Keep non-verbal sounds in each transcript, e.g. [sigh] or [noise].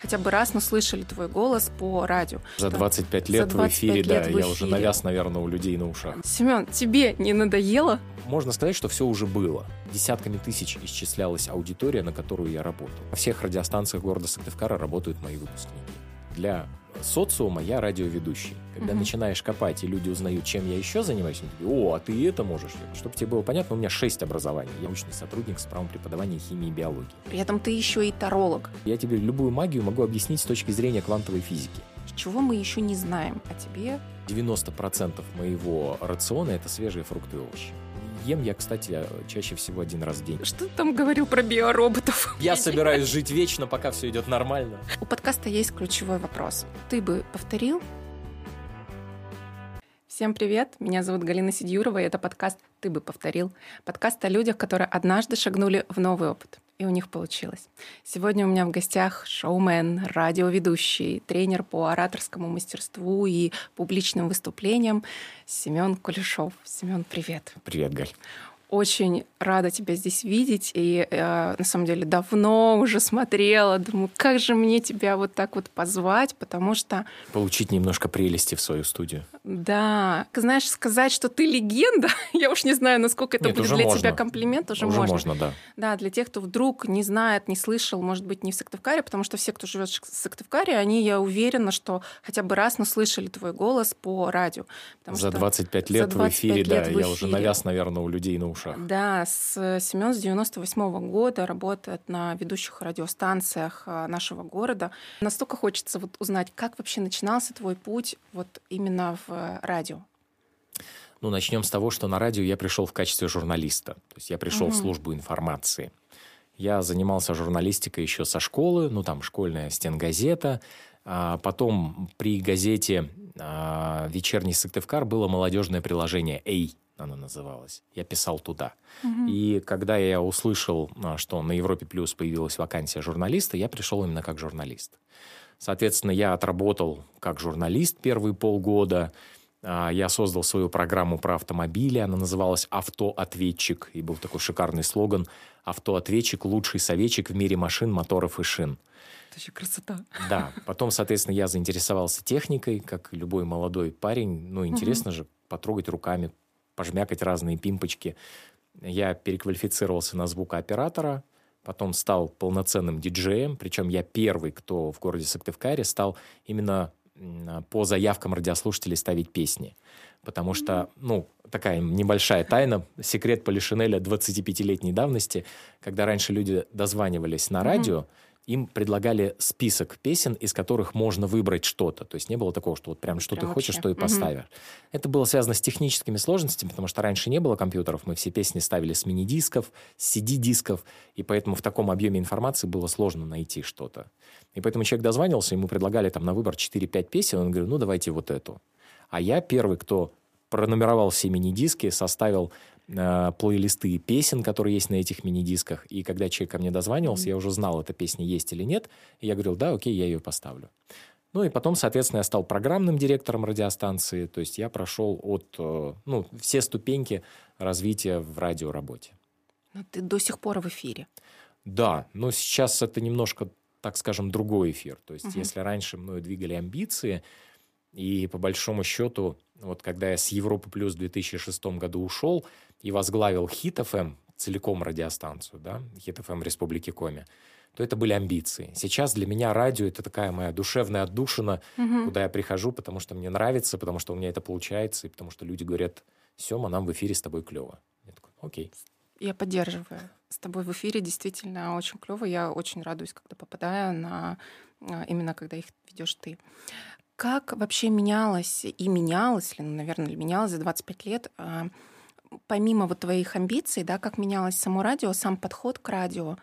хотя бы раз, но слышали твой голос по радио. За 25 лет 25 в эфире, да, в эфире. я уже навяз, наверное, у людей на ушах. Семен, тебе не надоело? Можно сказать, что все уже было. Десятками тысяч исчислялась аудитория, на которую я работал. На всех радиостанциях города Сыктывкара работают мои выпускники. Для социума я радиоведущий. Когда угу. начинаешь копать, и люди узнают, чем я еще занимаюсь, они такие, о, а ты это можешь. Чтобы тебе было понятно, у меня шесть образований. Я научный сотрудник с правом преподавания химии и биологии. При этом ты еще и таролог. Я тебе любую магию могу объяснить с точки зрения квантовой физики. Чего мы еще не знаем о тебе? 90% моего рациона – это свежие фрукты и овощи. Ем я, кстати, чаще всего один раз в день. Что ты там говорил про биороботов? Я [laughs] собираюсь жить вечно, пока все идет нормально. У подкаста есть ключевой вопрос. Ты бы повторил Всем привет, меня зовут Галина Сидюрова, и это подкаст «Ты бы повторил». Подкаст о людях, которые однажды шагнули в новый опыт и у них получилось. Сегодня у меня в гостях шоумен, радиоведущий, тренер по ораторскому мастерству и публичным выступлениям Семен Кулешов. Семен, привет. Привет, Галь. Очень рада тебя здесь видеть. И э, на самом деле давно уже смотрела. Думаю, как же мне тебя вот так вот позвать, потому что... Получить немножко прелести в свою студию. Да. Знаешь, сказать, что ты легенда, [laughs] я уж не знаю, насколько это Нет, будет для можно. тебя комплимент. Уже, уже можно. можно, да. Да, для тех, кто вдруг не знает, не слышал, может быть, не в Сыктывкаре, потому что все, кто живет в Сыктывкаре, они, я уверена, что хотя бы раз наслышали твой голос по радио. За 25 лет 25 в эфире, лет да, в эфире. я уже навяз, наверное, у людей на ушах. Да, с Семен с 98 -го года работает на ведущих радиостанциях а, нашего города. Настолько хочется вот узнать, как вообще начинался твой путь вот именно в радио. Ну, начнем с того, что на радио я пришел в качестве журналиста. То есть я пришел угу. в службу информации. Я занимался журналистикой еще со школы, ну там школьная стенгазета. А потом при газете а, «Вечерний Сыктывкар» было молодежное приложение «Эй», оно называлось. Я писал туда. Угу. И когда я услышал, а, что на Европе Плюс появилась вакансия журналиста, я пришел именно как журналист. Соответственно, я отработал как журналист первые полгода. А, я создал свою программу про автомобили. Она называлась «Автоответчик». И был такой шикарный слоган «Автоответчик – лучший советчик в мире машин, моторов и шин». Это еще красота. Да. Потом, соответственно, я заинтересовался техникой, как любой молодой парень. Ну, интересно угу. же потрогать руками, пожмякать разные пимпочки. Я переквалифицировался на звукооператора, потом стал полноценным диджеем, причем я первый, кто в городе Сыктывкаре стал именно по заявкам радиослушателей ставить песни. Потому что, ну, такая небольшая тайна, секрет Полишинеля 25-летней давности, когда раньше люди дозванивались на радио, mm-hmm им предлагали список песен, из которых можно выбрать что-то. То есть не было такого, что вот прям что прям ты вообще. хочешь, что и поставишь. Угу. Это было связано с техническими сложностями, потому что раньше не было компьютеров, мы все песни ставили с мини-дисков, с CD-дисков, и поэтому в таком объеме информации было сложно найти что-то. И поэтому человек дозванивался, ему предлагали там на выбор 4-5 песен, он говорил, ну давайте вот эту. А я первый, кто пронумеровал все мини-диски, составил э, плейлисты песен, которые есть на этих мини-дисках. И когда человек ко мне дозванивался, mm-hmm. я уже знал, эта песня есть или нет. И я говорил, да, окей, я ее поставлю. Ну и потом, соответственно, я стал программным директором радиостанции. То есть я прошел от, э, ну, все ступеньки развития в радиоработе. Но ты до сих пор в эфире. Да, но сейчас это немножко, так скажем, другой эфир. То есть угу. если раньше мною двигали амбиции, и по большому счету, вот когда я с Европы Плюс в 2006 году ушел и возглавил Хит ФМ, целиком радиостанцию, да, Хит ФМ Республики Коми, то это были амбиции. Сейчас для меня радио это такая моя душевная отдушина, угу. куда я прихожу, потому что мне нравится, потому что у меня это получается, и потому что люди говорят, Сема, нам в эфире с тобой клево. Я такой, окей. Я поддерживаю. С тобой в эфире действительно очень клево. Я очень радуюсь, когда попадаю на а, именно когда их ведешь ты. Как вообще менялось и менялось ли, ну, наверное, менялось за 25 лет, а, помимо вот твоих амбиций, да, как менялось само радио, сам подход к радио,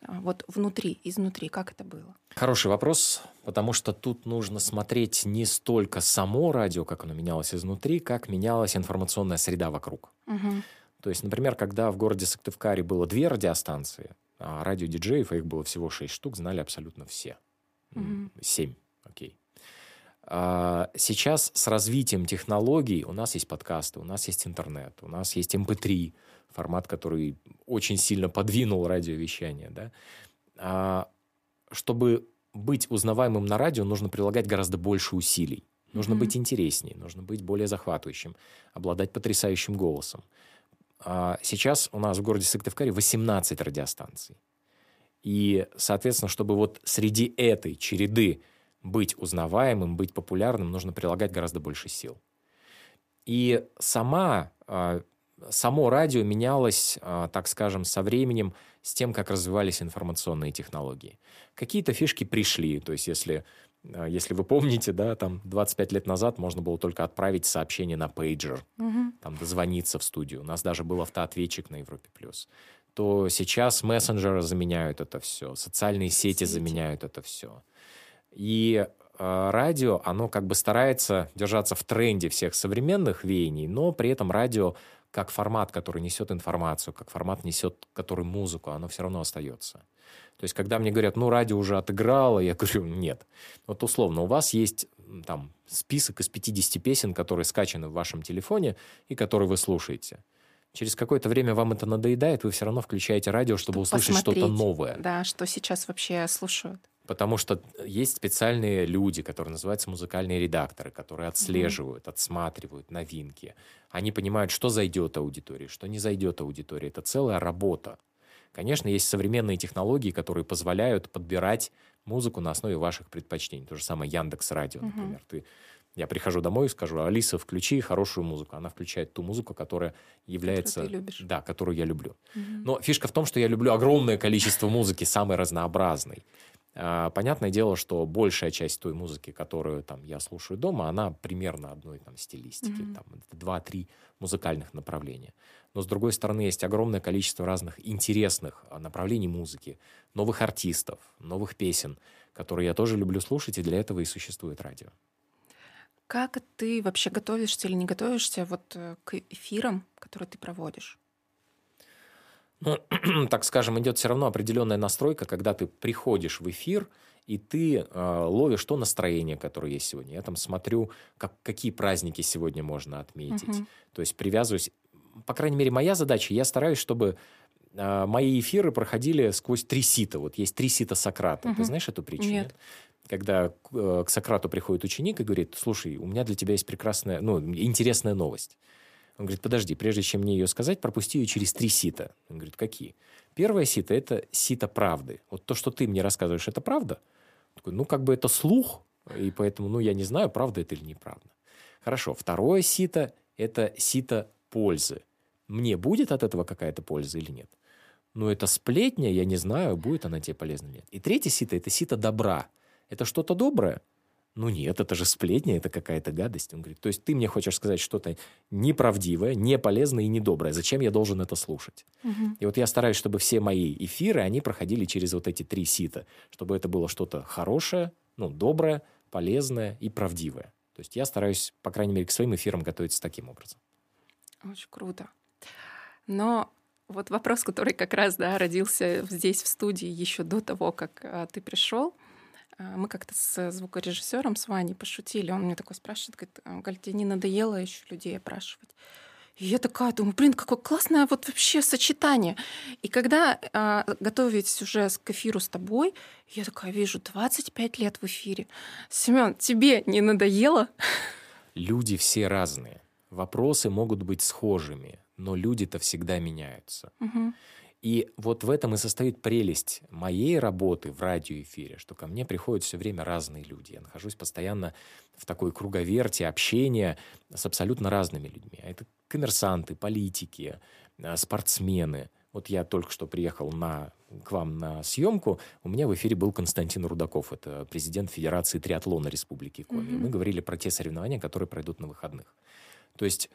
а, вот внутри, изнутри, как это было? Хороший вопрос, потому что тут нужно смотреть не столько само радио, как оно менялось изнутри, как менялась информационная среда вокруг. Угу. То есть, например, когда в городе Сыктывкаре было две радиостанции, а радиодиджеев, а их было всего шесть штук, знали абсолютно все. Семь, угу. окей. А, сейчас с развитием технологий у нас есть подкасты, у нас есть интернет, у нас есть MP3, эм формат, который очень сильно подвинул радиовещание. Да? А, чтобы быть узнаваемым на радио нужно прилагать гораздо больше усилий. Нужно mm-hmm. быть интереснее, нужно быть более захватывающим, обладать потрясающим голосом. А сейчас у нас в городе Сыктывкаре 18 радиостанций. И, соответственно, чтобы вот среди этой череды быть узнаваемым, быть популярным, нужно прилагать гораздо больше сил. И сама, а, само радио менялось, а, так скажем, со временем, с тем, как развивались информационные технологии. Какие-то фишки пришли, то есть если а, если вы помните, да, там 25 лет назад можно было только отправить сообщение на пейджер, угу. там дозвониться в студию. У нас даже был автоответчик на Европе плюс то сейчас мессенджеры заменяют это все, социальные сети, сети. заменяют это все. И э, радио, оно как бы старается держаться в тренде всех современных веяний, но при этом радио как формат, который несет информацию, как формат несет, который музыку, оно все равно остается. То есть, когда мне говорят, ну, радио уже отыграло, я [laughs] говорю, нет. Вот условно, у вас есть там список из 50 песен, которые скачаны в вашем телефоне и которые вы слушаете через какое-то время вам это надоедает, вы все равно включаете радио, чтобы услышать что-то новое. Да, что сейчас вообще слушают. Потому что есть специальные люди, которые называются музыкальные редакторы, которые отслеживают, mm-hmm. отсматривают новинки. Они понимают, что зайдет аудитории, что не зайдет аудитории. Это целая работа. Конечно, есть современные технологии, которые позволяют подбирать музыку на основе ваших предпочтений. То же самое Яндекс Радио, mm-hmm. например. Ты я прихожу домой и скажу, Алиса, включи хорошую музыку. Она включает ту музыку, которая является... Которую ты любишь. Да, которую я люблю. Угу. Но фишка в том, что я люблю огромное количество музыки, самой разнообразной. А, понятное дело, что большая часть той музыки, которую там я слушаю дома, она примерно одной там стилистики, mm-hmm. там два-три музыкальных направления. Но с другой стороны есть огромное количество разных интересных а, направлений музыки, новых артистов, новых песен, которые я тоже люблю слушать, и для этого и существует радио. Как ты вообще готовишься или не готовишься вот э, к эфирам, которые ты проводишь? Ну, [clears throat] так скажем, идет все равно определенная настройка, когда ты приходишь в эфир, и ты э, ловишь то настроение, которое есть сегодня. Я там смотрю, как, какие праздники сегодня можно отметить. Угу. То есть привязываюсь. По крайней мере, моя задача, я стараюсь, чтобы э, мои эфиры проходили сквозь три сита. Вот есть три сита Сократа. Угу. Ты знаешь эту притчу? Нет. нет? когда э, к Сократу приходит ученик и говорит, слушай, у меня для тебя есть прекрасная, ну, интересная новость. Он говорит, подожди, прежде чем мне ее сказать, пропусти ее через три сита. Он говорит, какие? Первое сито – это сито правды. Вот то, что ты мне рассказываешь, это правда? Он такой, ну, как бы это слух, и поэтому, ну, я не знаю, правда это или неправда. Хорошо. Второе сито – это сито пользы. Мне будет от этого какая-то польза или нет? Ну, это сплетня, я не знаю, будет она тебе полезна или нет. И третье сито – это сито добра – это что-то доброе? Ну нет, это же сплетня, это какая-то гадость. Он говорит, то есть ты мне хочешь сказать что-то неправдивое, неполезное и недоброе. Зачем я должен это слушать? Угу. И вот я стараюсь, чтобы все мои эфиры, они проходили через вот эти три сита, чтобы это было что-то хорошее, ну, доброе, полезное и правдивое. То есть я стараюсь, по крайней мере, к своим эфирам готовиться таким образом. Очень круто. Но вот вопрос, который как раз да, родился здесь, в студии, еще до того, как а, ты пришел – мы как-то с звукорежиссером, с Ваней пошутили. Он мне такой спрашивает, говорит, «А, Галь, тебе не надоело еще людей опрашивать? И я такая думаю, блин, какое классное вот вообще сочетание. И когда э, готовить уже к эфиру с тобой, я такая вижу 25 лет в эфире. Семен, тебе не надоело? Люди все разные. Вопросы могут быть схожими, но люди-то всегда меняются. Угу. И вот в этом и состоит прелесть моей работы в радиоэфире, что ко мне приходят все время разные люди. Я нахожусь постоянно в такой круговерте общения с абсолютно разными людьми. А это коммерсанты, политики, а, спортсмены. Вот я только что приехал на, к вам на съемку. У меня в эфире был Константин Рудаков. Это президент Федерации триатлона Республики Коми. Mm-hmm. Мы говорили про те соревнования, которые пройдут на выходных. То есть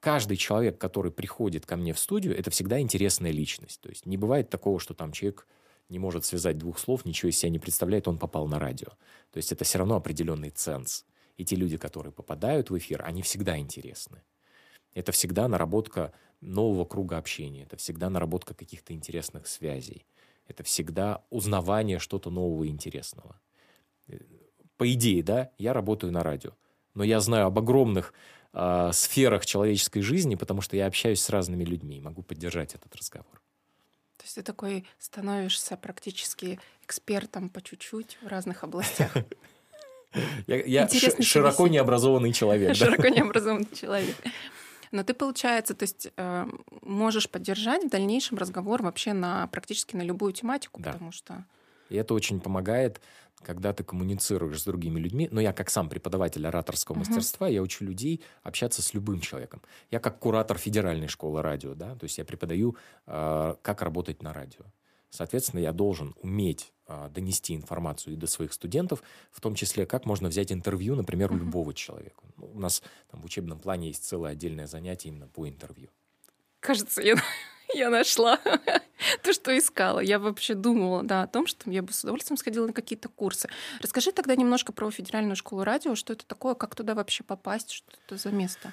каждый человек, который приходит ко мне в студию, это всегда интересная личность. То есть не бывает такого, что там человек не может связать двух слов, ничего из себя не представляет, он попал на радио. То есть это все равно определенный ценз. И те люди, которые попадают в эфир, они всегда интересны. Это всегда наработка нового круга общения, это всегда наработка каких-то интересных связей. Это всегда узнавание что-то нового и интересного. По идее, да, я работаю на радио, но я знаю об огромных э, сферах человеческой жизни, потому что я общаюсь с разными людьми и могу поддержать этот разговор. То есть ты такой становишься практически экспертом по чуть-чуть в разных областях. Я, я широко необразованный человек. Широко [laughs] необразованный человек. Но ты, получается, то есть э, можешь поддержать в дальнейшем разговор вообще на практически на любую тематику, да. потому что... И это очень помогает, когда ты коммуницируешь с другими людьми. Но я как сам преподаватель ораторского uh-huh. мастерства, я учу людей общаться с любым человеком. Я как куратор федеральной школы радио, да, то есть я преподаю, э, как работать на радио. Соответственно, я должен уметь а, донести информацию и до своих студентов, в том числе, как можно взять интервью, например, у любого человека. Ну, у нас там, в учебном плане есть целое отдельное занятие именно по интервью. Кажется, я, [laughs] я нашла [laughs] то, что искала. Я вообще думала да, о том, что я бы с удовольствием сходила на какие-то курсы. Расскажи тогда немножко про Федеральную школу радио, что это такое, как туда вообще попасть, что это за место?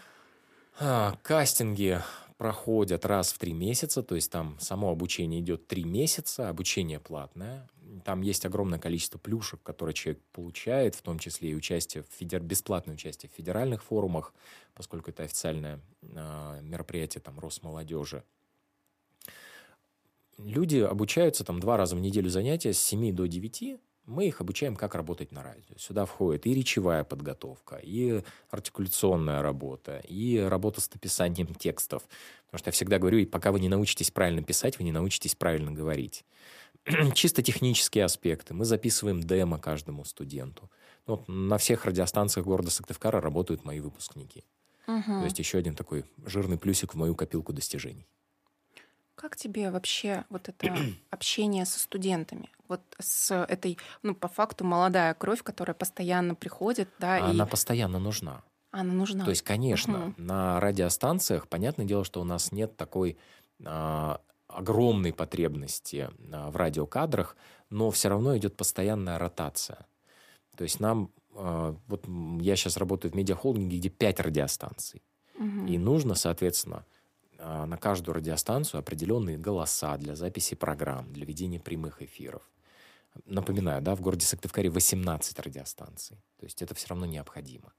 А, кастинги проходят раз в три месяца, то есть там само обучение идет три месяца, обучение платное. Там есть огромное количество плюшек, которые человек получает, в том числе и участие в федер... бесплатное участие в федеральных форумах, поскольку это официальное э, мероприятие там Росмолодежи. Люди обучаются там два раза в неделю занятия с 7 до 9, мы их обучаем, как работать на радио. Сюда входит и речевая подготовка, и артикуляционная работа, и работа с написанием текстов. Потому что я всегда говорю, и пока вы не научитесь правильно писать, вы не научитесь правильно говорить. [clears throat] Чисто технические аспекты. Мы записываем демо каждому студенту. Ну, вот на всех радиостанциях города Сыктывкара работают мои выпускники. Угу. То есть еще один такой жирный плюсик в мою копилку достижений. Как тебе вообще вот это [clears throat] общение со студентами? Вот с этой, ну, по факту, молодая кровь, которая постоянно приходит, да? Она и... постоянно нужна. Она нужна. То есть, конечно, угу. на радиостанциях, понятное дело, что у нас нет такой а, огромной потребности а, в радиокадрах, но все равно идет постоянная ротация. То есть нам, а, вот я сейчас работаю в медиахолдинге, где пять радиостанций. Угу. И нужно, соответственно, на каждую радиостанцию определенные голоса для записи программ, для ведения прямых эфиров. Напоминаю, да, в городе Сыктывкаре 18 радиостанций. То есть это все равно необходимо.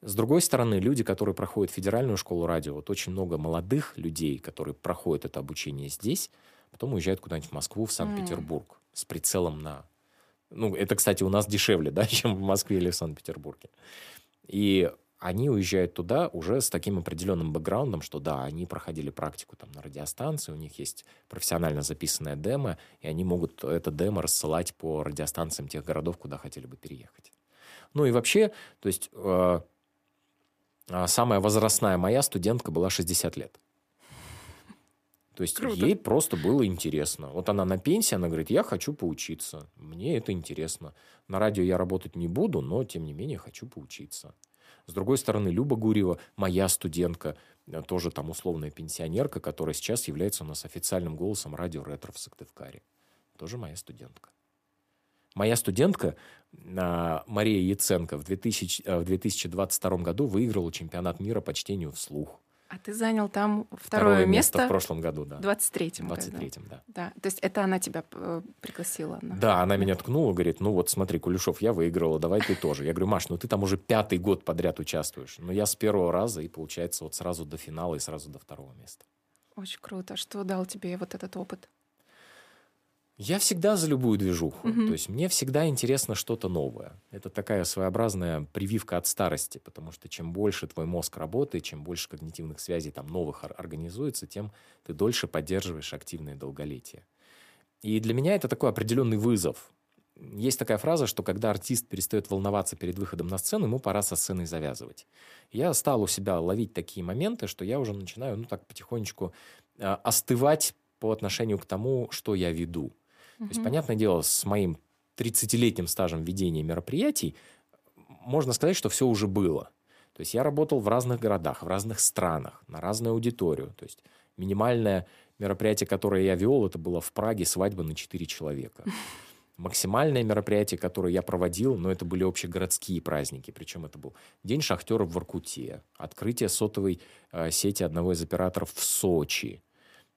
С другой стороны, люди, которые проходят федеральную школу радио, вот очень много молодых людей, которые проходят это обучение здесь, потом уезжают куда-нибудь в Москву, в Санкт-Петербург mm. с прицелом на... Ну, это, кстати, у нас дешевле, [laughs] да, чем в Москве или в Санкт-Петербурге. И они уезжают туда уже с таким определенным бэкграундом, что да, они проходили практику там на радиостанции, у них есть профессионально записанная демо, и они могут это демо рассылать по радиостанциям тех городов, куда хотели бы переехать. Ну и вообще, то есть э, а, самая возрастная моя студентка была 60 лет. То есть Круто. ей просто было интересно. Вот она на пенсии, она говорит, я хочу поучиться. Мне это интересно. На радио я работать не буду, но тем не менее хочу поучиться. С другой стороны, Люба Гурьева, моя студентка, э, тоже там условная пенсионерка, которая сейчас является у нас официальным голосом радио «Ретро» в Сыктывкаре. Тоже моя студентка. Моя студентка а, Мария Яценко в, 2000, э, в 2022 году выиграла чемпионат мира по чтению вслух. А ты занял там второе, второе место, место в прошлом году, да. В 23-м. 23-м, да. да. То есть это она тебя э, пригласила? На... Да, она меня ткнула, говорит, ну вот смотри, Кулешов, я выиграла, давай ты тоже. Я говорю, Маш, ну ты там уже пятый год подряд участвуешь. Но я с первого раза, и получается вот сразу до финала и сразу до второго места. Очень круто. Что дал тебе вот этот опыт? Я всегда за любую движуху. Mm-hmm. То есть мне всегда интересно что-то новое. Это такая своеобразная прививка от старости, потому что чем больше твой мозг работает, чем больше когнитивных связей там новых организуется, тем ты дольше поддерживаешь активное долголетие. И для меня это такой определенный вызов. Есть такая фраза, что когда артист перестает волноваться перед выходом на сцену, ему пора со сценой завязывать. Я стал у себя ловить такие моменты, что я уже начинаю, ну так потихонечку э, остывать по отношению к тому, что я веду. Угу. То есть, понятное дело, с моим 30-летним стажем ведения мероприятий можно сказать, что все уже было. То есть я работал в разных городах, в разных странах, на разную аудиторию. То есть минимальное мероприятие, которое я вел, это было в Праге свадьба на 4 человека. [laughs] Максимальное мероприятие, которое я проводил, но это были общегородские праздники. Причем это был День шахтеров в Воркуте, открытие сотовой э, сети одного из операторов в Сочи,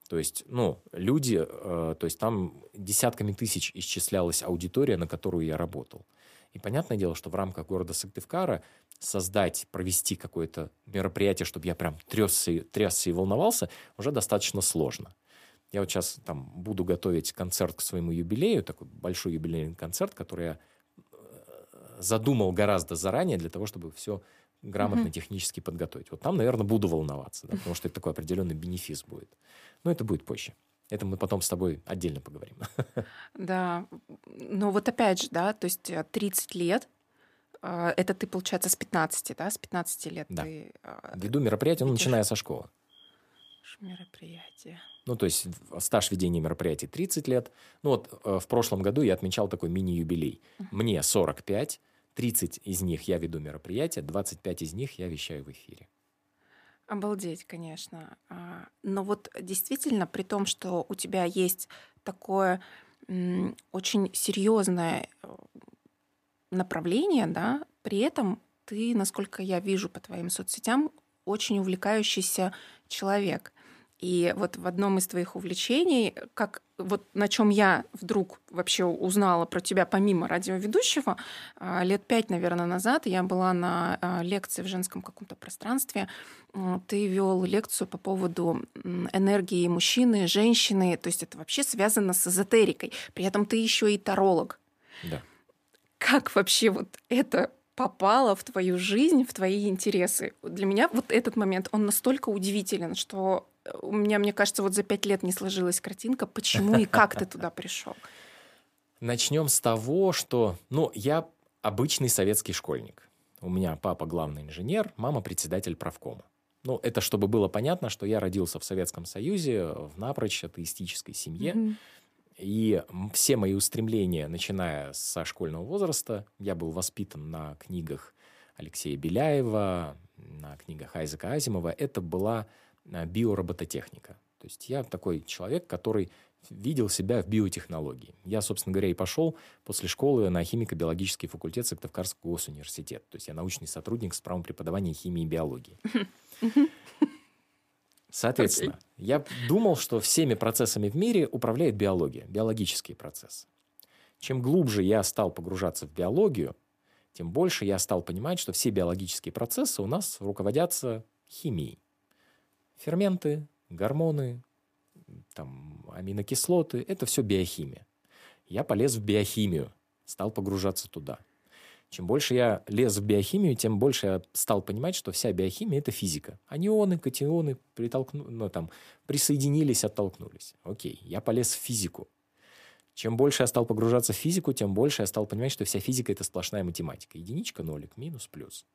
то есть, ну, люди, э, то есть там десятками тысяч исчислялась аудитория, на которую я работал. И понятное дело, что в рамках города Сыктывкара создать, провести какое-то мероприятие, чтобы я прям трясся, трясся и волновался, уже достаточно сложно. Я вот сейчас там буду готовить концерт к своему юбилею, такой большой юбилейный концерт, который я э, задумал гораздо заранее для того, чтобы все грамотно mm-hmm. технически подготовить. Вот там, наверное, буду волноваться, да, потому что это такой определенный бенефис будет. Но это будет позже. Это мы потом с тобой отдельно поговорим. [laughs] Да, но вот опять же, да, то есть 30 лет, а, это ты, получается, с 15, да, с 15 лет да. ты... А, Веду мероприятие, ну, начиная со школы. Мероприятие. Ну, то есть стаж ведения мероприятий 30 лет. Ну, вот э, в прошлом году я отмечал такой мини-юбилей. Мне 45, 30 из них я веду мероприятия, 25 из них я вещаю в эфире. Обалдеть, конечно. А, но вот действительно, при том, что у тебя есть такое очень серьезное э, направление, да, при этом ты, насколько я вижу по твоим соцсетям, очень увлекающийся человек. И вот в одном из твоих увлечений, как вот на чем я вдруг вообще узнала про тебя помимо радиоведущего, а, лет пять, наверное, назад я была на а, лекции в женском каком-то пространстве. Ты вел лекцию по поводу энергии мужчины, женщины, то есть это вообще связано с эзотерикой. При этом ты еще и таролог. Да. Как вообще вот это попало в твою жизнь, в твои интересы. Для меня вот этот момент, он настолько удивителен, что у меня, мне кажется, вот за пять лет не сложилась картинка, почему и как ты туда пришел. Начнем с того, что, ну, я обычный советский школьник. У меня папа главный инженер, мама председатель правкома. Ну, это чтобы было понятно, что я родился в Советском Союзе в напрочь атеистической семье. Mm-hmm. И все мои устремления, начиная со школьного возраста, я был воспитан на книгах Алексея Беляева, на книгах Айзека Азимова. Это была биоробототехника. То есть я такой человек, который видел себя в биотехнологии. Я, собственно говоря, и пошел после школы на химико-биологический факультет Сыктывкарского госуниверситета. То есть я научный сотрудник с правом преподавания химии и биологии. Соответственно, okay. я думал, что всеми процессами в мире управляет биология, биологические процессы. Чем глубже я стал погружаться в биологию, тем больше я стал понимать, что все биологические процессы у нас руководятся химией. Ферменты, гормоны, там, аминокислоты – это все биохимия. Я полез в биохимию, стал погружаться туда – чем больше я лез в биохимию, тем больше я стал понимать, что вся биохимия – это физика. Анионы, катионы притолкну, ну, там, присоединились, оттолкнулись. Окей, я полез в физику. Чем больше я стал погружаться в физику, тем больше я стал понимать, что вся физика – это сплошная математика. Единичка, нолик, минус, плюс.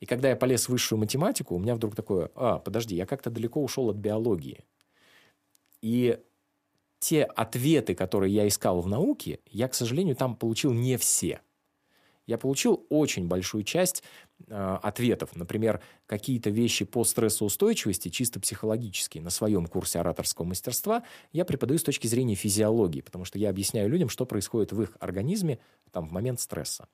И когда я полез в высшую математику, у меня вдруг такое, а, подожди, я как-то далеко ушел от биологии. И те ответы, которые я искал в науке, я, к сожалению, там получил не все – я получил очень большую часть э, ответов. Например, какие-то вещи по стрессоустойчивости, чисто психологические, на своем курсе ораторского мастерства я преподаю с точки зрения физиологии, потому что я объясняю людям, что происходит в их организме там, в момент стресса.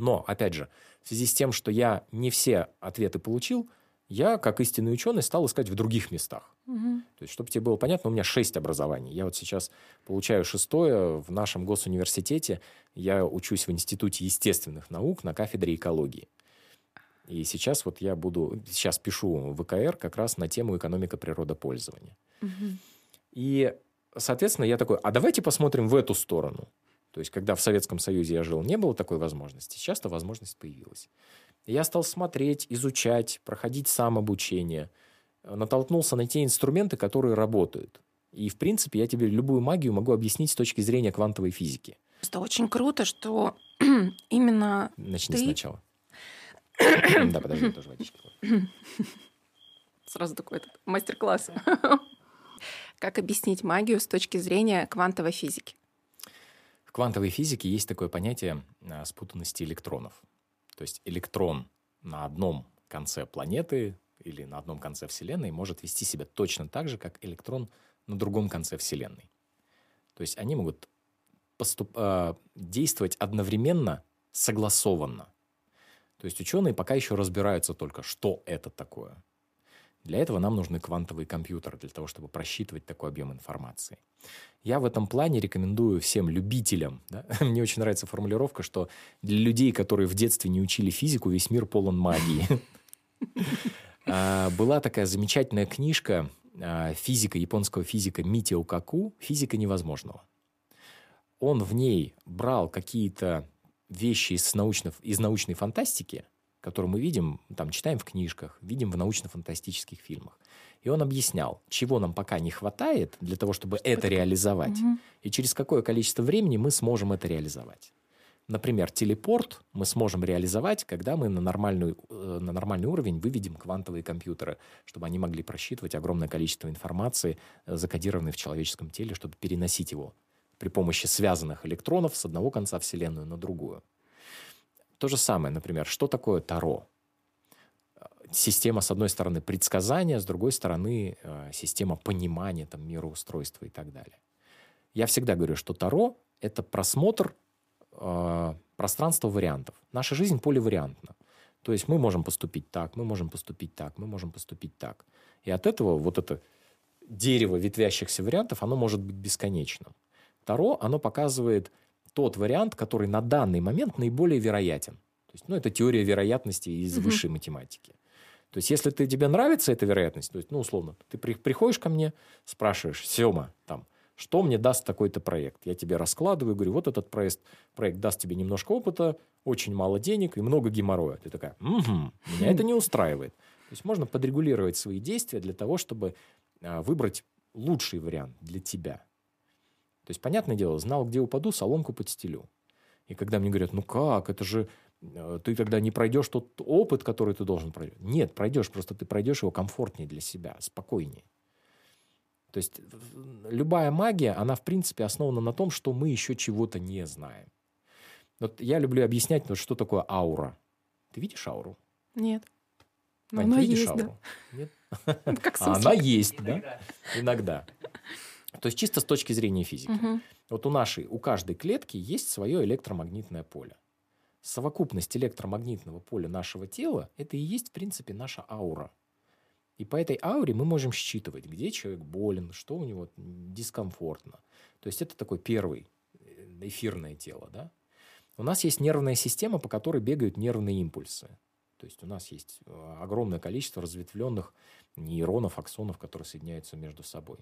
Но, опять же, в связи с тем, что я не все ответы получил, я, как истинный ученый, стал искать в других местах. Угу. То есть, чтобы тебе было понятно, у меня шесть образований. Я вот сейчас получаю шестое в нашем госуниверситете. Я учусь в Институте естественных наук на кафедре экологии. И сейчас вот я буду, сейчас пишу ВКР как раз на тему экономика природопользования. Угу. И, соответственно, я такой, а давайте посмотрим в эту сторону. То есть, когда в Советском Союзе я жил, не было такой возможности. Сейчас-то возможность появилась. Я стал смотреть, изучать, проходить сам обучение. Натолкнулся на те инструменты, которые работают. И, в принципе, я тебе любую магию могу объяснить с точки зрения квантовой физики. Это очень круто, что [clears throat] именно Начни ты... сначала. [clears throat] Да, подожди, тоже водички. Сразу такой этот мастер-класс. [laughs] Как объяснить магию с точки зрения квантовой физики? В квантовой физике есть такое понятие а, спутанности электронов. То есть электрон на одном конце планеты или на одном конце Вселенной может вести себя точно так же, как электрон на другом конце Вселенной. То есть они могут поступ... э, действовать одновременно, согласованно. То есть ученые пока еще разбираются только, что это такое. Для этого нам нужны квантовые компьютеры, для того, чтобы просчитывать такой объем информации. Я в этом плане рекомендую всем любителям, да? [laughs] мне очень нравится формулировка, что для людей, которые в детстве не учили физику, весь мир полон магии. [laughs] А, была такая замечательная книжка э, физика, японского физика Митио Каку «Физика невозможного». Он в ней брал какие-то вещи из, научных, из научной фантастики, которые мы видим, там, читаем в книжках, видим в научно-фантастических фильмах. И он объяснял, чего нам пока не хватает для того, чтобы это реализовать, угу. и через какое количество времени мы сможем это реализовать. Например, телепорт мы сможем реализовать, когда мы на нормальный, э, на нормальный уровень выведем квантовые компьютеры, чтобы они могли просчитывать огромное количество информации, э, закодированной в человеческом теле, чтобы переносить его при помощи связанных электронов с одного конца Вселенную на другую. То же самое, например, что такое Таро? Система, с одной стороны, предсказания, с другой стороны, э, система понимания там, мироустройства и так далее. Я всегда говорю, что Таро — это просмотр э, пространства вариантов. Наша жизнь поливариантна. То есть мы можем поступить так, мы можем поступить так, мы можем поступить так. И от этого вот это дерево ветвящихся вариантов, оно может быть бесконечным. Таро, оно показывает тот вариант, который на данный момент наиболее вероятен. То есть, ну, это теория вероятности из угу. высшей математики. То есть, если ты, тебе нравится эта вероятность, то есть, ну, условно, ты при, приходишь ко мне, спрашиваешь, Сема, там, что мне даст такой-то проект? Я тебе раскладываю, говорю, вот этот проект, проект даст тебе немножко опыта, очень мало денег и много геморроя. Ты такая, угу, меня это не устраивает. То есть, можно подрегулировать свои действия для того, чтобы а, выбрать лучший вариант для тебя. То есть, понятное дело, знал, где упаду, соломку подстелю. И когда мне говорят, ну как, это же э, ты тогда не пройдешь тот опыт, который ты должен пройти. Нет, пройдешь, просто ты пройдешь его комфортнее для себя, спокойнее. То есть любая магия, она в принципе основана на том, что мы еще чего-то не знаем. Вот я люблю объяснять, вот, что такое аура. Ты видишь ауру? Нет. Но она ты видишь есть, ауру? Да. Нет? [laughs] Как а она есть, да? Иногда. То есть чисто с точки зрения физики. Угу. Вот у нашей, у каждой клетки есть свое электромагнитное поле. Совокупность электромагнитного поля нашего тела – это и есть, в принципе, наша аура. И по этой ауре мы можем считывать, где человек болен, что у него дискомфортно. То есть это такой первый э, эфирное тело. Да? У нас есть нервная система, по которой бегают нервные импульсы. То есть у нас есть э, огромное количество разветвленных нейронов, аксонов, которые соединяются между собой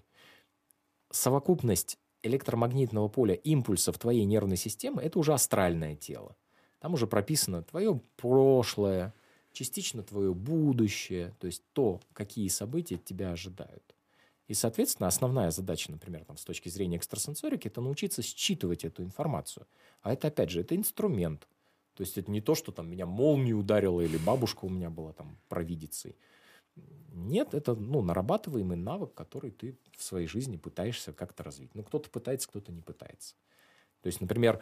совокупность электромагнитного поля импульсов твоей нервной системы – это уже астральное тело. Там уже прописано твое прошлое, частично твое будущее, то есть то, какие события тебя ожидают. И, соответственно, основная задача, например, там, с точки зрения экстрасенсорики, это научиться считывать эту информацию. А это, опять же, это инструмент. То есть это не то, что там меня молнией ударила или бабушка у меня была там провидицей. Нет, это ну, нарабатываемый навык, который ты в своей жизни пытаешься как-то развить. Ну, кто-то пытается, кто-то не пытается. То есть, например,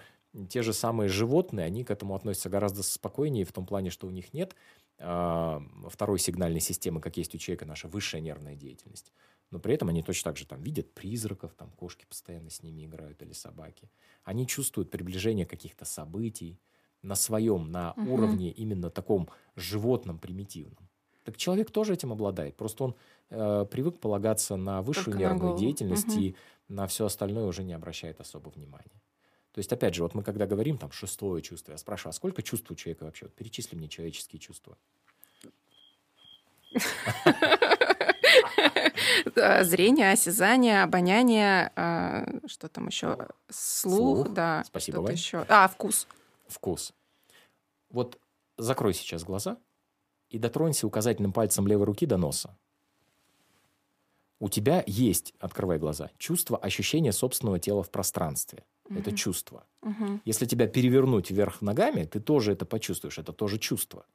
те же самые животные, они к этому относятся гораздо спокойнее в том плане, что у них нет э, второй сигнальной системы, как есть у человека наша высшая нервная деятельность. Но при этом они точно так же там видят призраков, там кошки постоянно с ними играют или собаки. Они чувствуют приближение каких-то событий на своем, на угу. уровне именно таком животном, примитивном. Так человек тоже этим обладает. Просто он э, привык полагаться на высшую Только нервную на деятельность угу. и на все остальное уже не обращает особо внимания. То есть, опять же, вот мы когда говорим там шестое чувство, я спрашиваю, а сколько чувств у человека вообще? Вот перечисли мне человеческие чувства. Зрение, осязание, обоняние, а, что там еще? Слух, да. Спасибо. А, вкус. Вкус. Вот закрой сейчас глаза и дотронься указательным пальцем левой руки до носа. У тебя есть, открывай глаза, чувство ощущения собственного тела в пространстве. Угу. Это чувство. Угу. Если тебя перевернуть вверх ногами, ты тоже это почувствуешь. Это тоже чувство.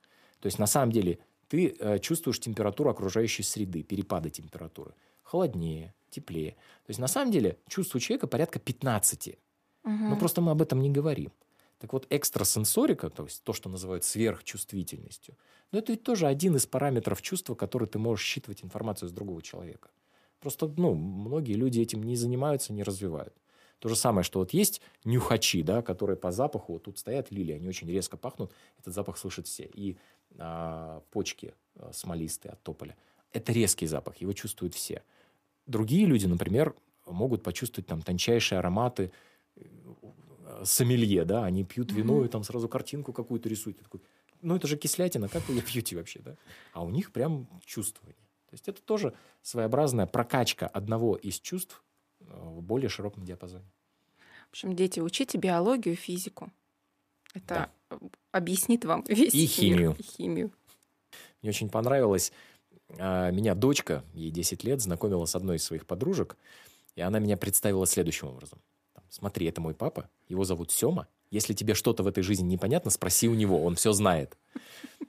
То есть на самом деле ты э, чувствуешь температуру окружающей среды, перепады температуры. Холоднее, теплее. То есть на самом деле чувство человека порядка 15. Угу. Но просто мы об этом не говорим. Так вот, экстрасенсорика, то есть то, что называют сверхчувствительностью, но это ведь тоже один из параметров чувства, который ты можешь считывать информацию с другого человека. Просто, ну, многие люди этим не занимаются, не развивают. То же самое, что вот есть нюхачи, да, которые по запаху, вот тут стоят лилии, они очень резко пахнут, этот запах слышат все. И а, почки а, смолистые от тополя. Это резкий запах, его чувствуют все. Другие люди, например, могут почувствовать там тончайшие ароматы, сомелье, да, они пьют вино и там сразу картинку какую-то рисуют. такой, ну это же кислятина, как вы ее пьете вообще, да? А у них прям чувствование. То есть это тоже своеобразная прокачка одного из чувств э, в более широком диапазоне. В общем, дети, учите биологию, физику. Это да. объяснит вам весь и мир. химию. И химию. Мне очень понравилось. А, меня дочка, ей 10 лет, знакомила с одной из своих подружек, и она меня представила следующим образом. Смотри, это мой папа, его зовут Сема. Если тебе что-то в этой жизни непонятно, спроси у него, он все знает.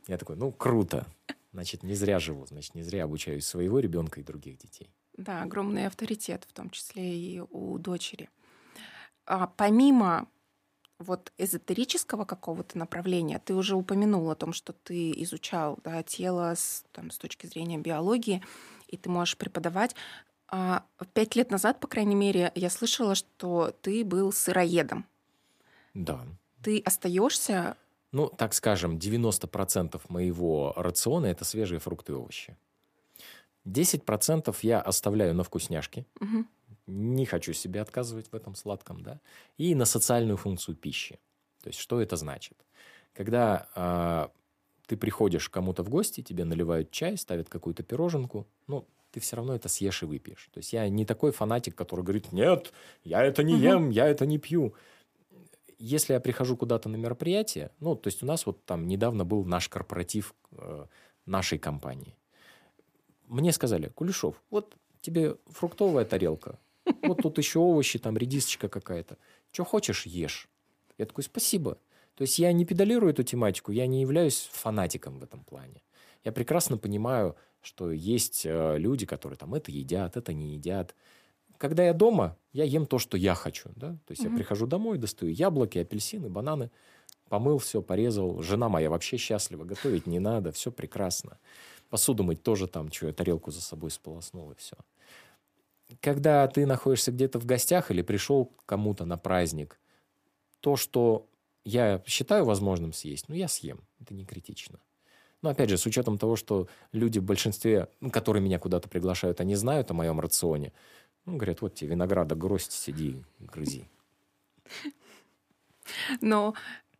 Я такой, ну, круто. Значит, не зря живу, значит, не зря обучаюсь своего ребенка и других детей. Да, огромный авторитет, в том числе и у дочери. А помимо вот эзотерического какого-то направления, ты уже упомянул о том, что ты изучал да, тело с, там, с точки зрения биологии, и ты можешь преподавать. А пять лет назад, по крайней мере, я слышала, что ты был сыроедом. Да. Ты остаешься ну, так скажем, 90% моего рациона – это свежие фрукты и овощи. 10% я оставляю на вкусняшки. Угу. Не хочу себе отказывать в этом сладком, да. И на социальную функцию пищи. То есть, что это значит? Когда э, ты приходишь кому-то в гости, тебе наливают чай, ставят какую-то пироженку, ну, ты все равно это съешь и выпьешь. То есть я не такой фанатик, который говорит, нет, я это не ем, я это не пью если я прихожу куда-то на мероприятие, ну, то есть у нас вот там недавно был наш корпоратив э, нашей компании. Мне сказали, Кулешов, вот тебе фруктовая тарелка, вот тут еще овощи, там редисочка какая-то. Что хочешь, ешь. Я такой, спасибо. То есть я не педалирую эту тематику, я не являюсь фанатиком в этом плане. Я прекрасно понимаю, что есть э, люди, которые там это едят, это не едят когда я дома, я ем то, что я хочу. Да? То есть mm-hmm. я прихожу домой, достаю яблоки, апельсины, бананы, помыл все, порезал. Жена моя вообще счастлива, готовить не надо, все прекрасно. Посуду мыть тоже там, что я тарелку за собой сполоснул и все. Когда ты находишься где-то в гостях или пришел кому-то на праздник, то, что я считаю возможным съесть, ну, я съем. Это не критично. Но опять же, с учетом того, что люди в большинстве, ну, которые меня куда-то приглашают, они знают о моем рационе, ну, говорят, вот тебе винограда гроздь, сиди, грызи. Но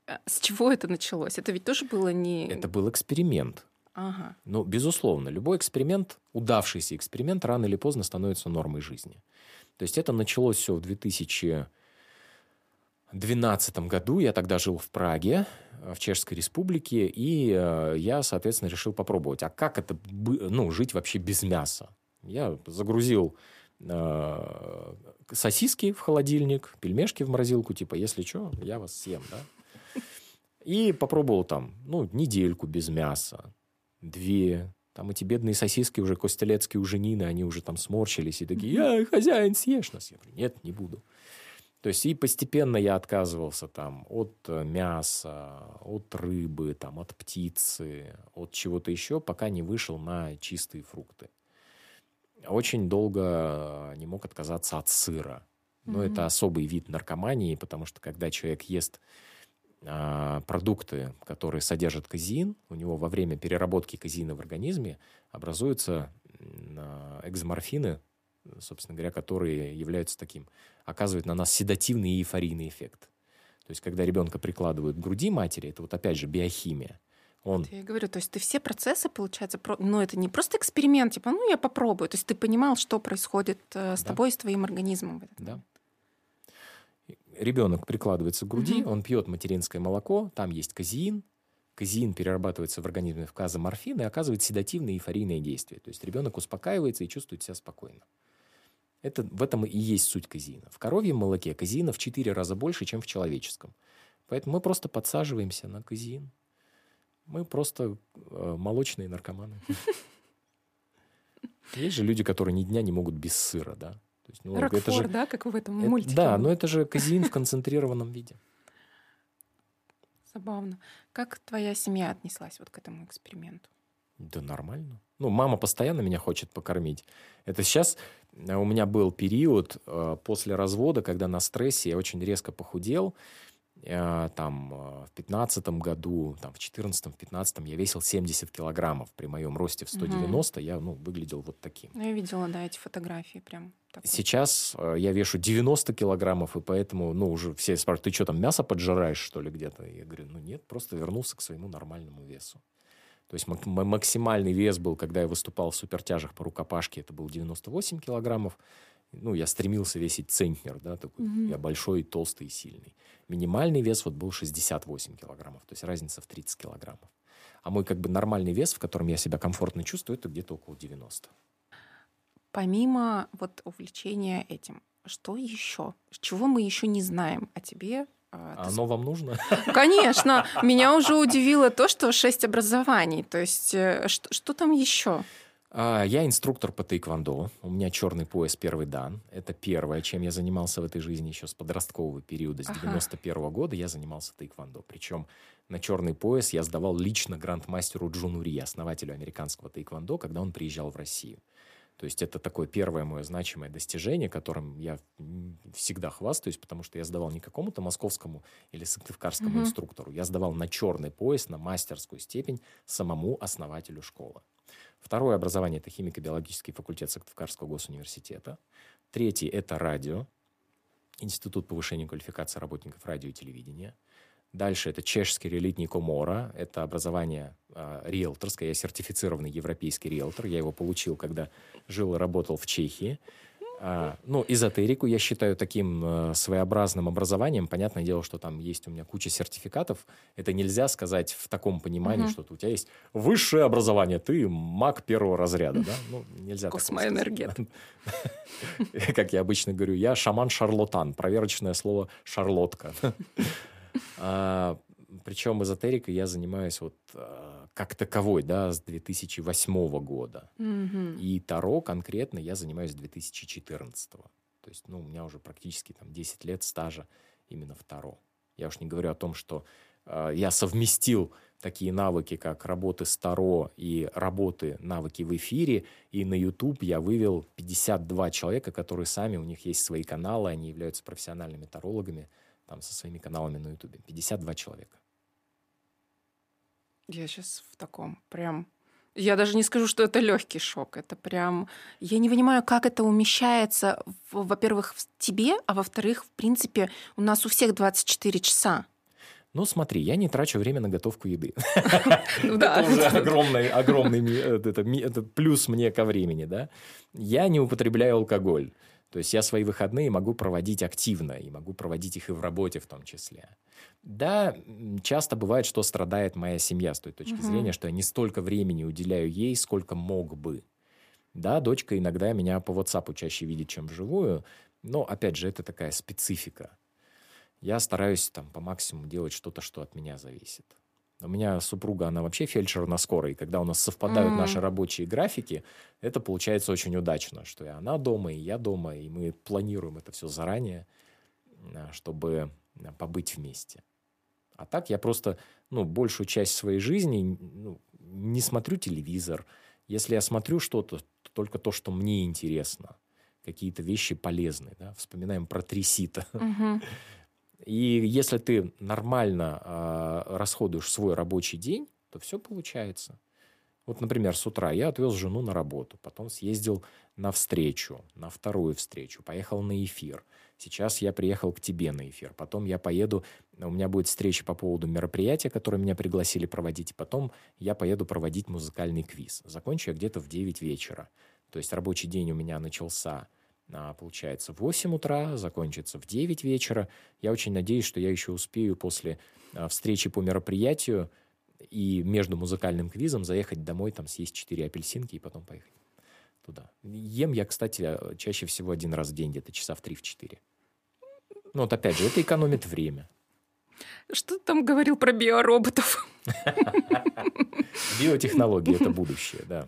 э, с чего это началось? Это ведь тоже было не... Это был эксперимент. Ага. Ну, безусловно, любой эксперимент, удавшийся эксперимент, рано или поздно становится нормой жизни. То есть это началось все в 2012 году. Я тогда жил в Праге, в Чешской Республике, и э, я, соответственно, решил попробовать. А как это, ну, жить вообще без мяса? Я загрузил э, сосиски в холодильник, пельмешки в морозилку, типа, если что, я вас съем, да. И попробовал там, ну, недельку без мяса, две. Там эти бедные сосиски уже костелецкие у Женины, они уже там сморщились и такие, я, хозяин, съешь нас. Я говорю, нет, не буду. То есть и постепенно я отказывался там от э, мяса, от рыбы, там, от птицы, от чего-то еще, пока не вышел на чистые фрукты очень долго не мог отказаться от сыра. Но mm-hmm. это особый вид наркомании, потому что когда человек ест а, продукты, которые содержат казеин, у него во время переработки казеина в организме образуются а, экзоморфины, собственно говоря, которые являются таким, оказывают на нас седативный и эйфорийный эффект. То есть, когда ребенка прикладывают к груди матери, это вот опять же биохимия. Он... Я говорю, то есть ты все процессы, получается, про... но ну, это не просто эксперимент, типа, ну, я попробую. То есть ты понимал, что происходит э, с да. тобой, с твоим организмом. Да. Ребенок прикладывается к груди, угу. он пьет материнское молоко, там есть казеин, казеин перерабатывается в организме в казоморфин и оказывает седативное и эйфорийное действие. То есть ребенок успокаивается и чувствует себя спокойно. Это, в этом и есть суть казеина. В коровьем молоке казеина в 4 раза больше, чем в человеческом. Поэтому мы просто подсаживаемся на казеин. Мы просто э, молочные наркоманы. [laughs] Есть же люди, которые ни дня не могут без сыра, да? То есть, ну, Рокфор, это же, да, как в этом мультике. Да, но это же казеин в концентрированном виде. Забавно. Как твоя семья отнеслась вот к этому эксперименту? Да нормально. Ну, мама постоянно меня хочет покормить. Это сейчас э, у меня был период э, после развода, когда на стрессе я очень резко похудел. Э, там э, в пятнадцатом году, там в четырнадцатом, в пятнадцатом я весил 70 килограммов. При моем росте в 190 угу. я, ну, выглядел вот таким. Ну, я видела, да, эти фотографии прям. Такой. Сейчас э, я вешу 90 килограммов, и поэтому, ну, уже все спрашивают, ты что там, мясо поджираешь, что ли, где-то? Я говорю, ну, нет, просто вернулся к своему нормальному весу. То есть максимальный вес был, когда я выступал в супертяжах по рукопашке, это был 98 килограммов. Ну, я стремился весить центнер, да, такой. Mm-hmm. Я большой, толстый и сильный. Минимальный вес вот был 68 килограммов, то есть разница в 30 килограммов. А мой как бы нормальный вес, в котором я себя комфортно чувствую, это где-то около 90. Помимо вот увлечения этим, что еще? Чего мы еще не знаем о тебе? А, а оно вам нужно? [laughs] Конечно. Меня уже удивило то, что шесть образований. То есть э, что, что там еще? А, я инструктор по тайквандо. У меня черный пояс первый дан. Это первое, чем я занимался в этой жизни еще с подросткового периода. С ага. 91 -го года я занимался тайквандо. Причем на черный пояс я сдавал лично грандмастеру Джунури, основателю американского тайквандо, когда он приезжал в Россию. То есть это такое первое мое значимое достижение, которым я всегда хвастаюсь, потому что я сдавал не какому-то московскому или сыктывкарскому mm-hmm. инструктору, я сдавал на черный пояс, на мастерскую степень самому основателю школы. Второе образование – это химико-биологический факультет Сыктывкарского госуниверситета. Третий – это радио, Институт повышения квалификации работников радио и телевидения – Дальше это чешский релитний комора. Это образование э, риэлторское. Я сертифицированный европейский риэлтор. Я его получил, когда жил и работал в Чехии. А, ну, эзотерику я считаю таким э, своеобразным образованием. Понятное дело, что там есть у меня куча сертификатов. Это нельзя сказать в таком понимании, uh-huh. что у тебя есть высшее образование, ты маг первого разряда, да? Ну, нельзя Космоэнергет. [laughs] Как я обычно говорю, я шаман-шарлатан. Проверочное слово «шарлотка». [laughs] А, причем эзотерикой я занимаюсь вот а, как таковой, да, с 2008 года. Mm-hmm. И Таро конкретно я занимаюсь с 2014. То есть, ну, у меня уже практически там 10 лет стажа именно в Таро. Я уж не говорю о том, что э, я совместил такие навыки, как работы с Таро и работы, навыки в эфире. И на YouTube я вывел 52 человека, которые сами, у них есть свои каналы, они являются профессиональными тарологами там со своими каналами на Ютубе. 52 человека. Я сейчас в таком прям... Я даже не скажу, что это легкий шок. Это прям... Я не понимаю, как это умещается, во-первых, в тебе, а во-вторых, в принципе, у нас у всех 24 часа. Ну, смотри, я не трачу время на готовку еды. [laughs] [laughs] Ну это уже огромный, огромный это плюс мне ко времени, да. Я не употребляю алкоголь. То есть я свои выходные могу проводить активно, и могу проводить их и в работе в том числе. Да, часто бывает, что страдает моя семья с той точки угу. зрения, что я не столько времени уделяю ей, сколько мог бы. Да, дочка иногда меня по WhatsApp чаще видит, чем вживую, но, опять же, это такая специфика. Я стараюсь там по максимуму делать что-то, что от меня зависит. У меня супруга, она вообще фельдшер на скорой. Когда у нас совпадают mm. наши рабочие графики, это получается очень удачно, что и она дома, и я дома, и мы планируем это все заранее, а, чтобы а, побыть вместе. А так я просто, ну, большую часть своей жизни ну, не смотрю телевизор. Если я смотрю что-то, то только то, что мне интересно. Какие-то вещи полезные, да. Вспоминаем про трисита. Mm-hmm. [laughs] И если ты нормально э, расходуешь свой рабочий день, то все получается. Вот, например, с утра я отвез жену на работу, потом съездил на встречу, на вторую встречу, поехал на эфир. Сейчас я приехал к тебе на эфир. Потом я поеду, у меня будет встреча по поводу мероприятия, которое меня пригласили проводить. Потом я поеду проводить музыкальный квиз. Закончу я где-то в 9 вечера. То есть рабочий день у меня начался получается, в 8 утра, закончится в 9 вечера. Я очень надеюсь, что я еще успею после а, встречи по мероприятию и между музыкальным квизом заехать домой, там съесть 4 апельсинки и потом поехать туда. Ем я, кстати, чаще всего один раз в день, где-то часа в 3-4. Ну вот опять же, это экономит время. Что ты там говорил про биороботов? Биотехнологии – это будущее, да.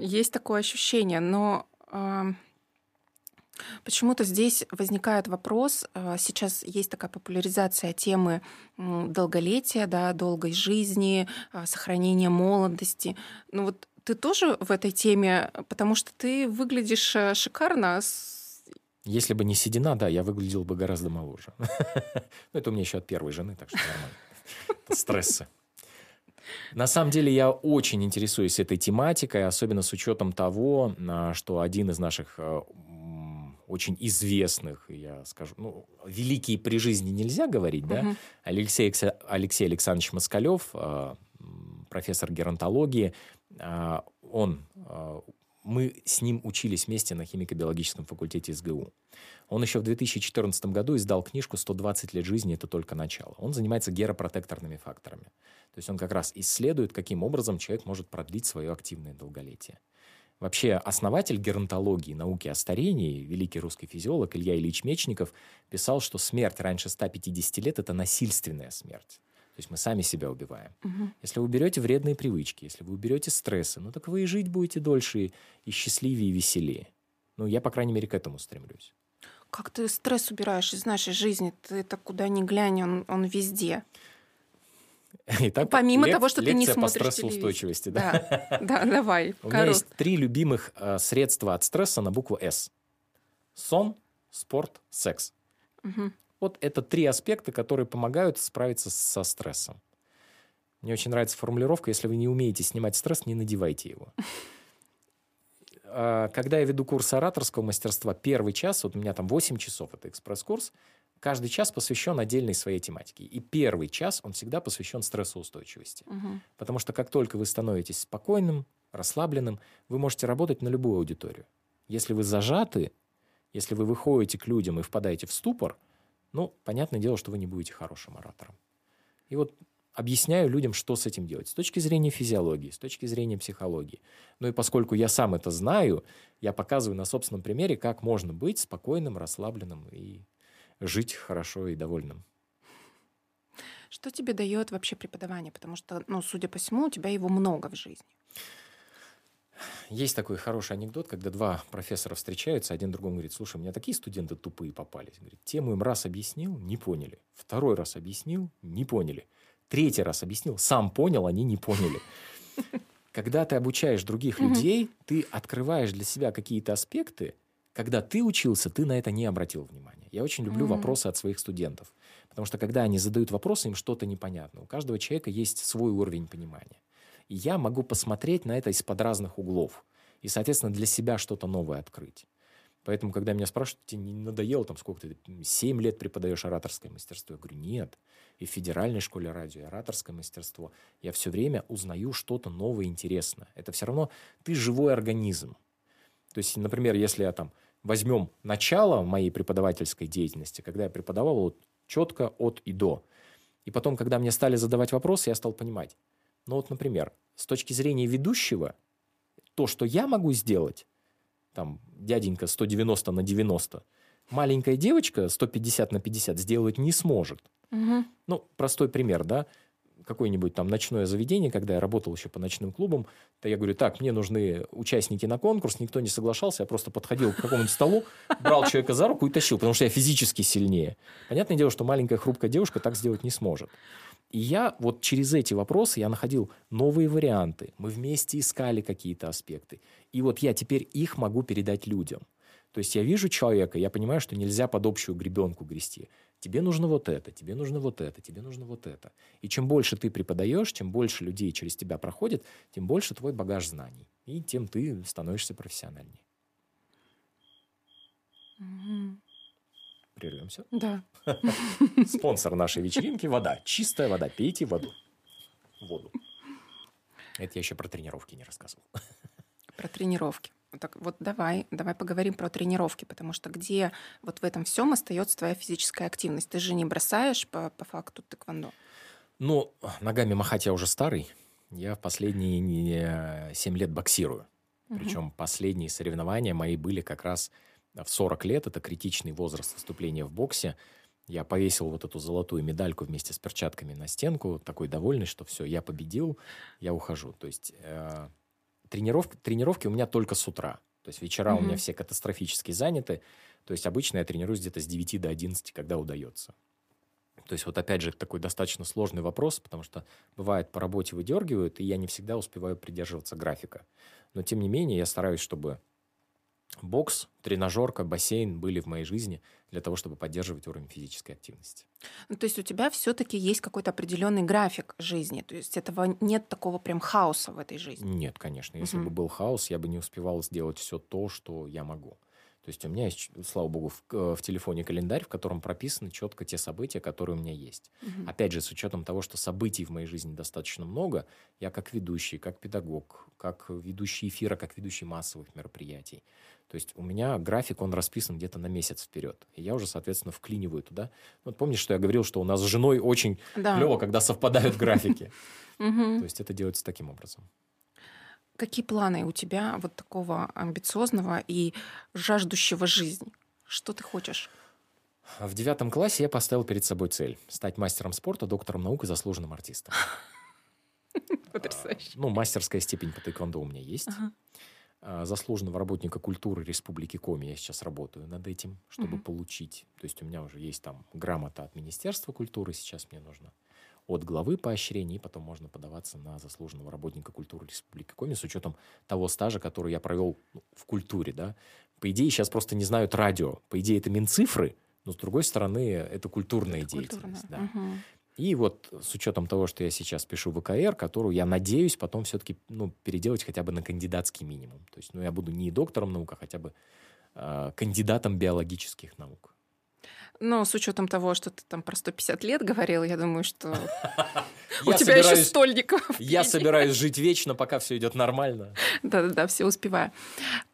Есть такое ощущение, но Почему-то здесь возникает вопрос, э, сейчас есть такая популяризация темы долголетия, да, долгой жизни, э, сохранения молодости. Ну вот ты тоже в этой теме, потому что ты выглядишь э, шикарно. Если бы не седина, да, я выглядел бы гораздо моложе. Но [laughs] ну, это у меня еще от первой жены, так что нормально. [laughs] Стрессы. На самом деле я очень интересуюсь этой тематикой, особенно с учетом того, что один из наших очень известных, я скажу, ну, великие при жизни нельзя говорить, да, угу. Алексей, Алексей Александрович Москалев, а, профессор геронтологии. А, он а, мы с ним учились вместе на химико-биологическом факультете СГУ. Он еще в 2014 году издал книжку «120 лет жизни – это только начало». Он занимается геропротекторными факторами. То есть он как раз исследует, каким образом человек может продлить свое активное долголетие. Вообще, основатель геронтологии, науки о старении, великий русский физиолог Илья Ильич Мечников, писал, что смерть раньше 150 лет – это насильственная смерть. То есть мы сами себя убиваем. Угу. Если вы уберете вредные привычки, если вы уберете стрессы, ну так вы и жить будете дольше, и, счастливее, и веселее. Ну, я, по крайней мере, к этому стремлюсь. Как ты стресс убираешь из нашей жизни? Ты это куда ни глянь, он, он везде. [laughs] Итак, Помимо лек- того, что ты не смотришь по стрессоустойчивости. Да, да, [laughs] да давай. У меня есть три любимых э, средства от стресса на букву «С». Сон, спорт, секс. Угу. Вот это три аспекта, которые помогают справиться со стрессом. Мне очень нравится формулировка, если вы не умеете снимать стресс, не надевайте его. [laughs] А, когда я веду курс ораторского мастерства, первый час, вот у меня там 8 часов, это экспресс-курс, каждый час посвящен отдельной своей тематике. И первый час, он всегда посвящен стрессоустойчивости. Угу. Потому что как только вы становитесь спокойным, расслабленным, вы можете работать на любую аудиторию. Если вы зажаты, если вы выходите к людям и впадаете в ступор – ну, понятное дело, что вы не будете хорошим оратором. И вот объясняю людям, что с этим делать. С точки зрения физиологии, с точки зрения психологии. Ну и поскольку я сам это знаю, я показываю на собственном примере, как можно быть спокойным, расслабленным и жить хорошо и довольным. Что тебе дает вообще преподавание? Потому что, ну, судя по всему, у тебя его много в жизни. Есть такой хороший анекдот, когда два профессора встречаются, один другому говорит, слушай, у меня такие студенты тупые попались. Говорит, тему им раз объяснил, не поняли. Второй раз объяснил, не поняли. Третий раз объяснил, сам понял, они не поняли. [laughs] Когда ты обучаешь других людей, ты открываешь для себя какие-то аспекты, когда ты учился, ты на это не обратил внимания. Я очень люблю вопросы от своих студентов. Потому что когда они задают вопросы, им что-то непонятно. У каждого человека есть свой уровень понимания. И я могу посмотреть на это из-под разных углов. И, соответственно, для себя что-то новое открыть. Поэтому, когда меня спрашивают, тебе не надоело, там, сколько ты, 7 лет преподаешь ораторское мастерство? Я говорю, нет. И в федеральной школе радио, и ораторское мастерство. Я все время узнаю что-то новое, интересное. Это все равно ты живой организм. То есть, например, если я там возьмем начало моей преподавательской деятельности, когда я преподавал вот четко от и до. И потом, когда мне стали задавать вопросы, я стал понимать. Ну вот, например, с точки зрения ведущего, то, что я могу сделать, там, дяденька 190 на 90, маленькая девочка 150 на 50 сделать не сможет. Угу. Ну, простой пример, да какое-нибудь там ночное заведение, когда я работал еще по ночным клубам, то я говорю, так, мне нужны участники на конкурс, никто не соглашался, я просто подходил к какому-нибудь столу, брал человека за руку и тащил, потому что я физически сильнее. Понятное дело, что маленькая хрупкая девушка так сделать не сможет. И я вот через эти вопросы я находил новые варианты. Мы вместе искали какие-то аспекты. И вот я теперь их могу передать людям. То есть я вижу человека, я понимаю, что нельзя под общую гребенку грести. Тебе нужно вот это, тебе нужно вот это, тебе нужно вот это. И чем больше ты преподаешь, чем больше людей через тебя проходит, тем больше твой багаж знаний. И тем ты становишься профессиональнее. Угу. Прервемся? Да. [laughs] Спонсор нашей вечеринки – вода. Чистая вода. Пейте воду. Воду. Это я еще про тренировки не рассказывал. Про тренировки. Так вот давай, давай поговорим про тренировки, потому что где вот в этом всем остается твоя физическая активность? Ты же не бросаешь по, по факту тэквондо. Ну, ногами махать я уже старый. Я в последние 7 лет боксирую. Причем последние соревнования мои были как раз в 40 лет, это критичный возраст вступления в боксе, я повесил вот эту золотую медальку вместе с перчатками на стенку, такой довольный, что все, я победил, я ухожу. То есть э, тренировки, тренировки у меня только с утра. То есть вечера mm-hmm. у меня все катастрофически заняты. То есть обычно я тренируюсь где-то с 9 до 11, когда удается. То есть вот опять же такой достаточно сложный вопрос, потому что бывает по работе выдергивают, и я не всегда успеваю придерживаться графика. Но тем не менее я стараюсь, чтобы бокс, тренажерка, бассейн были в моей жизни для того, чтобы поддерживать уровень физической активности. Ну, то есть у тебя все-таки есть какой-то определенный график жизни, то есть этого нет такого прям хаоса в этой жизни. Нет, конечно. Если угу. бы был хаос, я бы не успевал сделать все то, что я могу. То есть у меня есть, слава богу, в, э, в телефоне календарь, в котором прописаны четко те события, которые у меня есть. Угу. Опять же, с учетом того, что событий в моей жизни достаточно много, я как ведущий, как педагог, как ведущий эфира, как ведущий массовых мероприятий. То есть у меня график, он расписан где-то на месяц вперед. И я уже, соответственно, вклиниваю туда. Вот помнишь, что я говорил, что у нас с женой очень да. клево, когда совпадают графики. [laughs] То есть это делается таким образом. Какие планы у тебя вот такого амбициозного и жаждущего жизни? Что ты хочешь? В девятом классе я поставил перед собой цель – стать мастером спорта, доктором наук и заслуженным артистом. [laughs] Потрясающе. Ну, мастерская степень по тэквондо у меня есть. А, заслуженного работника культуры Республики Коми я сейчас работаю над этим, чтобы получить. То есть у меня уже есть там грамота от Министерства культуры, сейчас мне нужно от главы поощрений, и потом можно подаваться на заслуженного работника культуры Республики Коми с учетом того стажа, который я провел ну, в культуре. Да? По идее, сейчас просто не знают радио. По идее, это Минцифры, но с другой стороны, это культурная это деятельность. Культурная. Да. Угу. И вот с учетом того, что я сейчас пишу в ВКР, которую я надеюсь потом все-таки ну, переделать хотя бы на кандидатский минимум. То есть ну, я буду не доктором наук, а хотя бы э, кандидатом биологических наук. Но с учетом того, что ты там про 150 лет говорил, я думаю, что [laughs] у тебя еще стольников. Я собираюсь жить вечно, пока все идет нормально. [laughs] Да-да-да, все успеваю.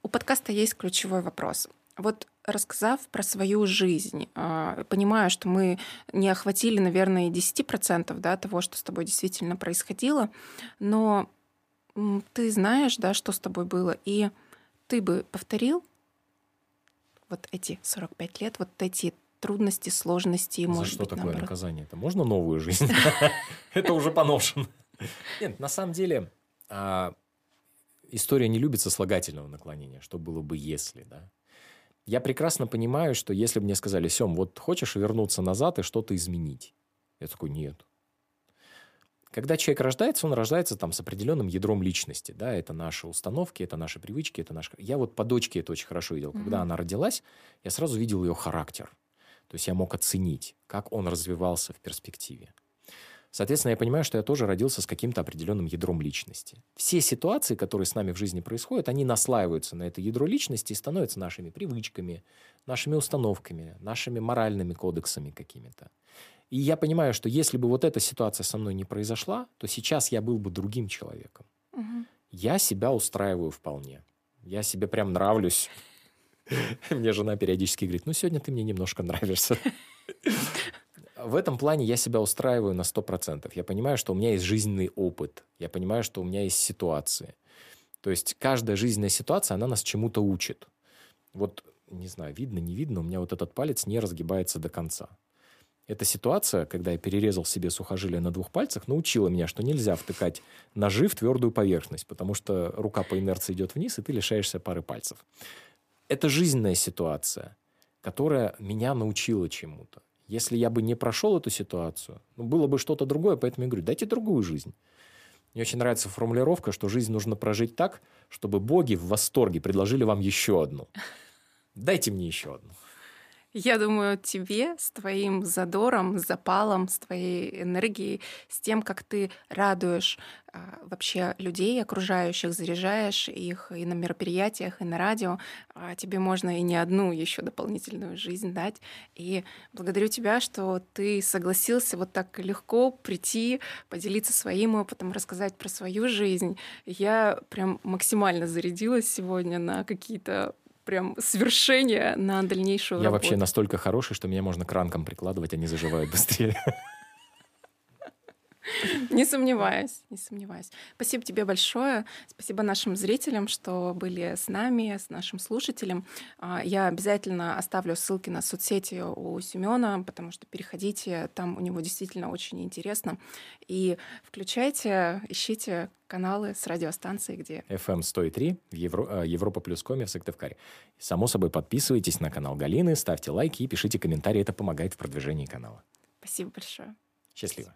У подкаста есть ключевой вопрос. Вот рассказав про свою жизнь, а, понимаю, что мы не охватили, наверное, и 10% да, того, что с тобой действительно происходило, но ты знаешь, да, что с тобой было, и ты бы повторил вот эти 45 лет, вот эти трудности, сложности, За может что быть, такое наоборот. наказание? Это можно новую жизнь? [laughs] [laughs] Это уже поношено. Нет, на самом деле а, история не любит сослагательного наклонения, что было бы если, да. Я прекрасно понимаю, что если бы мне сказали, Сем, вот хочешь вернуться назад и что-то изменить? Я такой, нет. Когда человек рождается, он рождается там с определенным ядром личности, да, это наши установки, это наши привычки, это наш... Я вот по дочке это очень хорошо видел. Когда mm-hmm. она родилась, я сразу видел ее характер. То есть я мог оценить, как он развивался в перспективе. Соответственно, я понимаю, что я тоже родился с каким-то определенным ядром личности. Все ситуации, которые с нами в жизни происходят, они наслаиваются на это ядро личности и становятся нашими привычками, нашими установками, нашими моральными кодексами какими-то. И я понимаю, что если бы вот эта ситуация со мной не произошла, то сейчас я был бы другим человеком. Угу. Я себя устраиваю вполне. Я себе прям нравлюсь. [laughs] Мне жена периодически говорит, ну, сегодня ты мне немножко нравишься. [laughs] В этом плане я себя устраиваю на 100%. Я понимаю, что у меня есть жизненный опыт. Я понимаю, что у меня есть ситуации. То есть каждая жизненная ситуация, она нас чему-то учит. Вот, не знаю, видно, не видно, у меня вот этот палец не разгибается до конца. Эта ситуация, когда я перерезал себе сухожилие на двух пальцах, научила меня, что нельзя втыкать ножи в твердую поверхность, потому что рука по инерции идет вниз, и ты лишаешься пары пальцев это жизненная ситуация, которая меня научила чему-то. Если я бы не прошел эту ситуацию, ну, было бы что-то другое, поэтому я говорю, дайте другую жизнь. Мне очень нравится формулировка, что жизнь нужно прожить так, чтобы боги в восторге предложили вам еще одну. Дайте мне еще одну. Я думаю, тебе с твоим задором, запалом, с твоей энергией, с тем, как ты радуешь а, вообще людей окружающих, заряжаешь их и на мероприятиях, и на радио, а, тебе можно и не одну еще дополнительную жизнь дать. И благодарю тебя, что ты согласился вот так легко прийти, поделиться своим опытом, рассказать про свою жизнь. Я прям максимально зарядилась сегодня на какие-то прям свершение на дальнейшую Я работу. вообще настолько хороший, что меня можно кранком прикладывать, они заживают быстрее. [laughs] Не сомневаюсь, не сомневаюсь. Спасибо тебе большое. Спасибо нашим зрителям, что были с нами, с нашим слушателем. А, я обязательно оставлю ссылки на соцсети у Семена, потому что переходите, там у него действительно очень интересно. И включайте, ищите каналы с радиостанции, где... FM 103 в Евро... Э, Европа плюс коме в Сыктывкаре. Само собой, подписывайтесь на канал Галины, ставьте лайки и пишите комментарии. Это помогает в продвижении канала. Спасибо большое. Счастливо.